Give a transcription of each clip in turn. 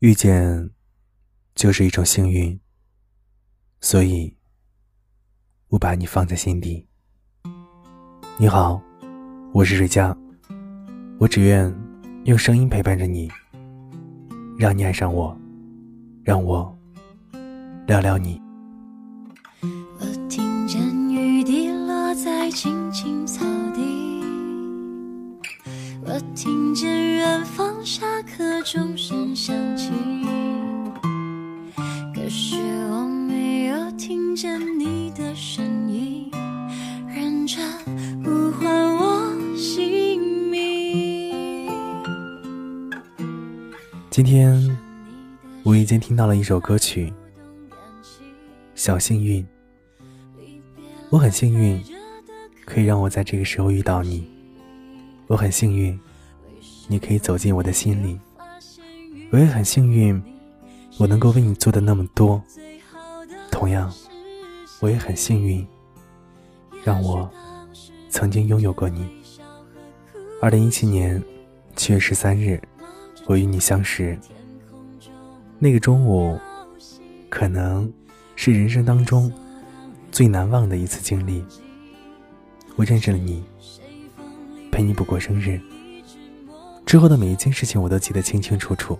遇见就是一种幸运，所以我把你放在心底。你好，我是瑞佳，我只愿用声音陪伴着你，让你爱上我，让我聊聊你。我听见雨滴落在青青草地，我听见远方下课钟声响起，可是我没有听见你的声音，认真呼唤我姓名。今天无意间听到了一首歌曲《小幸运》，我很幸运可以让我在这个时候遇到你，我很幸运你可以走进我的心里，我也很幸运我能够为你做的那么多，同样我也很幸运让我曾经拥有过你。二零一七年七月十三日。我与你相识，那个中午，可能是人生当中最难忘的一次经历。我认识了你，陪你补过生日，之后的每一件事情我都记得清清楚楚。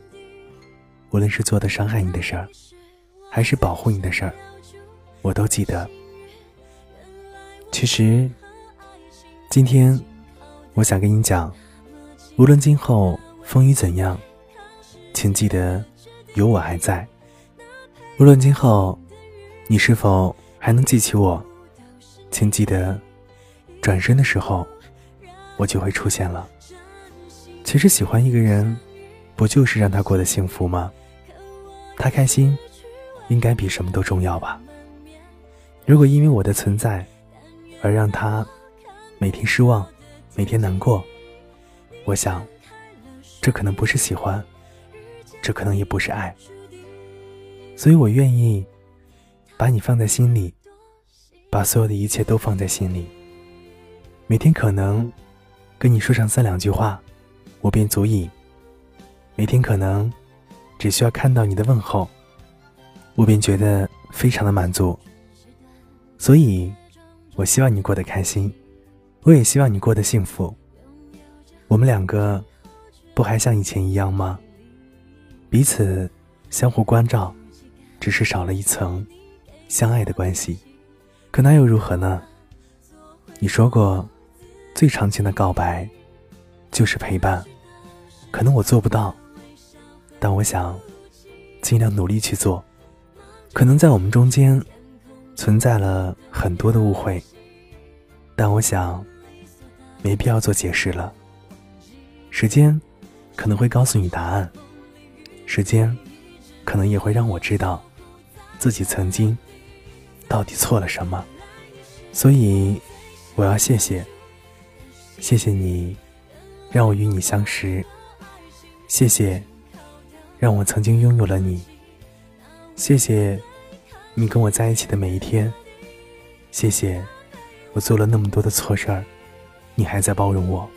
无论是做的伤害你的事儿，还是保护你的事儿，我都记得。其实，今天我想跟你讲，无论今后。风雨怎样，请记得有我还在。无论今后你是否还能记起我，请记得转身的时候，我就会出现了。其实喜欢一个人，不就是让他过得幸福吗？他开心，应该比什么都重要吧。如果因为我的存在而让他每天失望，每天难过，我想。这可能不是喜欢，这可能也不是爱，所以我愿意把你放在心里，把所有的一切都放在心里。每天可能跟你说上三两句话，我便足以；每天可能只需要看到你的问候，我便觉得非常的满足。所以，我希望你过得开心，我也希望你过得幸福。我们两个。不还像以前一样吗？彼此相互关照，只是少了一层相爱的关系，可那又如何呢？你说过，最长情的告白就是陪伴，可能我做不到，但我想尽量努力去做。可能在我们中间存在了很多的误会，但我想没必要做解释了。时间。可能会告诉你答案，时间可能也会让我知道自己曾经到底错了什么，所以我要谢谢，谢谢你让我与你相识，谢谢让我曾经拥有了你，谢谢你跟我在一起的每一天，谢谢我做了那么多的错事儿，你还在包容我，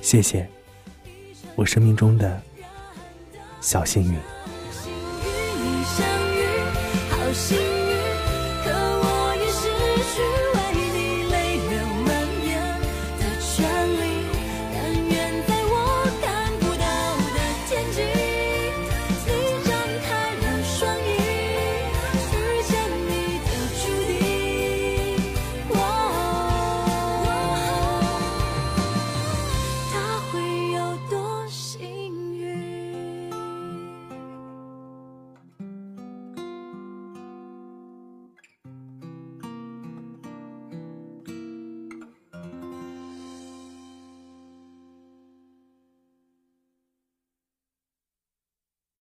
谢谢。我生命中的小幸运。